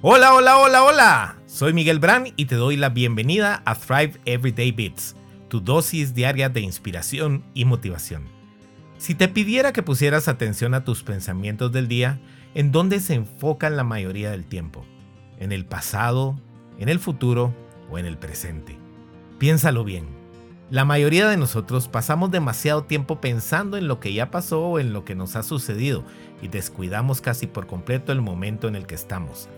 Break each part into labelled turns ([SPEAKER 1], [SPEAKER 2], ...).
[SPEAKER 1] Hola, hola, hola, hola. Soy Miguel Brand y te doy la bienvenida a Thrive Everyday Bits, tu dosis diaria de inspiración y motivación. Si te pidiera que pusieras atención a tus pensamientos del día, ¿en dónde se enfocan la mayoría del tiempo? ¿En el pasado, en el futuro o en el presente? Piénsalo bien. La mayoría de nosotros pasamos demasiado tiempo pensando en lo que ya pasó o en lo que nos ha sucedido y descuidamos casi por completo el momento en el que estamos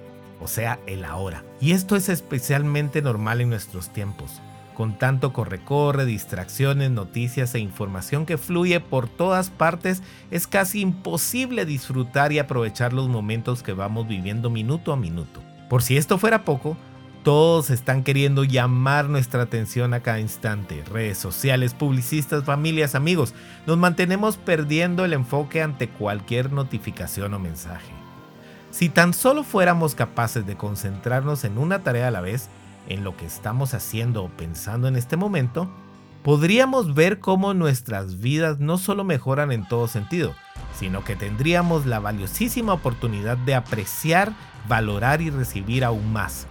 [SPEAKER 1] o sea, el ahora. Y esto es especialmente normal en nuestros tiempos. Con tanto corre-corre, distracciones, noticias e información que fluye por todas partes, es casi imposible disfrutar y aprovechar los momentos que vamos viviendo minuto a minuto. Por si esto fuera poco, todos están queriendo llamar nuestra atención a cada instante. Redes sociales, publicistas, familias, amigos. Nos mantenemos perdiendo el enfoque ante cualquier notificación o mensaje. Si tan solo fuéramos capaces de concentrarnos en una tarea a la vez, en lo que estamos haciendo o pensando en este momento, podríamos ver cómo nuestras vidas no solo mejoran en todo sentido, sino que tendríamos la valiosísima oportunidad de apreciar, valorar y recibir aún más.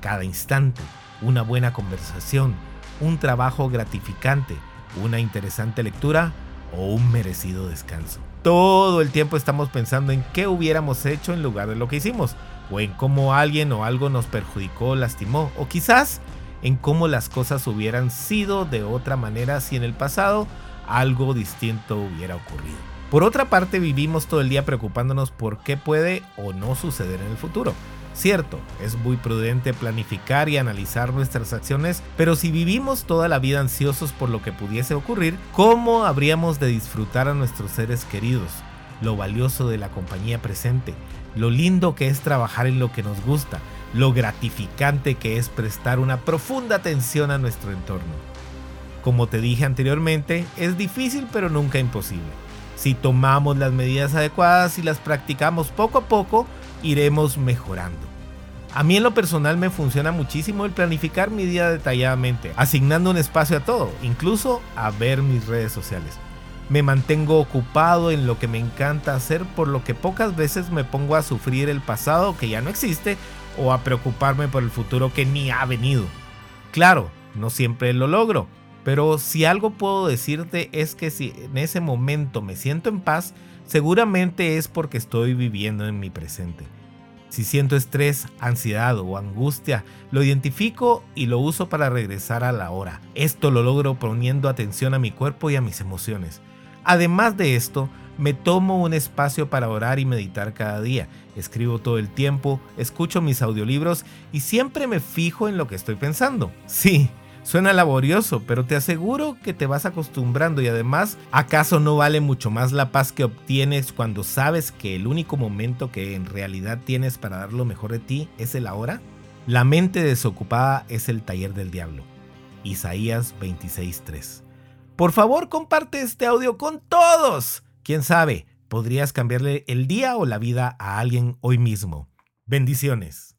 [SPEAKER 1] Cada instante, una buena conversación, un trabajo gratificante, una interesante lectura o un merecido descanso todo el tiempo estamos pensando en qué hubiéramos hecho en lugar de lo que hicimos, o en cómo alguien o algo nos perjudicó, lastimó, o quizás en cómo las cosas hubieran sido de otra manera si en el pasado algo distinto hubiera ocurrido. Por otra parte, vivimos todo el día preocupándonos por qué puede o no suceder en el futuro. Cierto, es muy prudente planificar y analizar nuestras acciones, pero si vivimos toda la vida ansiosos por lo que pudiese ocurrir, ¿cómo habríamos de disfrutar a nuestros seres queridos? Lo valioso de la compañía presente, lo lindo que es trabajar en lo que nos gusta, lo gratificante que es prestar una profunda atención a nuestro entorno. Como te dije anteriormente, es difícil pero nunca imposible. Si tomamos las medidas adecuadas y las practicamos poco a poco, iremos mejorando. A mí en lo personal me funciona muchísimo el planificar mi día detalladamente, asignando un espacio a todo, incluso a ver mis redes sociales. Me mantengo ocupado en lo que me encanta hacer, por lo que pocas veces me pongo a sufrir el pasado que ya no existe o a preocuparme por el futuro que ni ha venido. Claro, no siempre lo logro, pero si algo puedo decirte es que si en ese momento me siento en paz, seguramente es porque estoy viviendo en mi presente. Si siento estrés, ansiedad o angustia, lo identifico y lo uso para regresar a la hora. Esto lo logro poniendo atención a mi cuerpo y a mis emociones. Además de esto, me tomo un espacio para orar y meditar cada día. Escribo todo el tiempo, escucho mis audiolibros y siempre me fijo en lo que estoy pensando. Sí, Suena laborioso, pero te aseguro que te vas acostumbrando y además, ¿acaso no vale mucho más la paz que obtienes cuando sabes que el único momento que en realidad tienes para dar lo mejor de ti es el ahora? La mente desocupada es el taller del diablo. Isaías 26:3. Por favor, comparte este audio con todos. Quién sabe, podrías cambiarle el día o la vida a alguien hoy mismo. Bendiciones.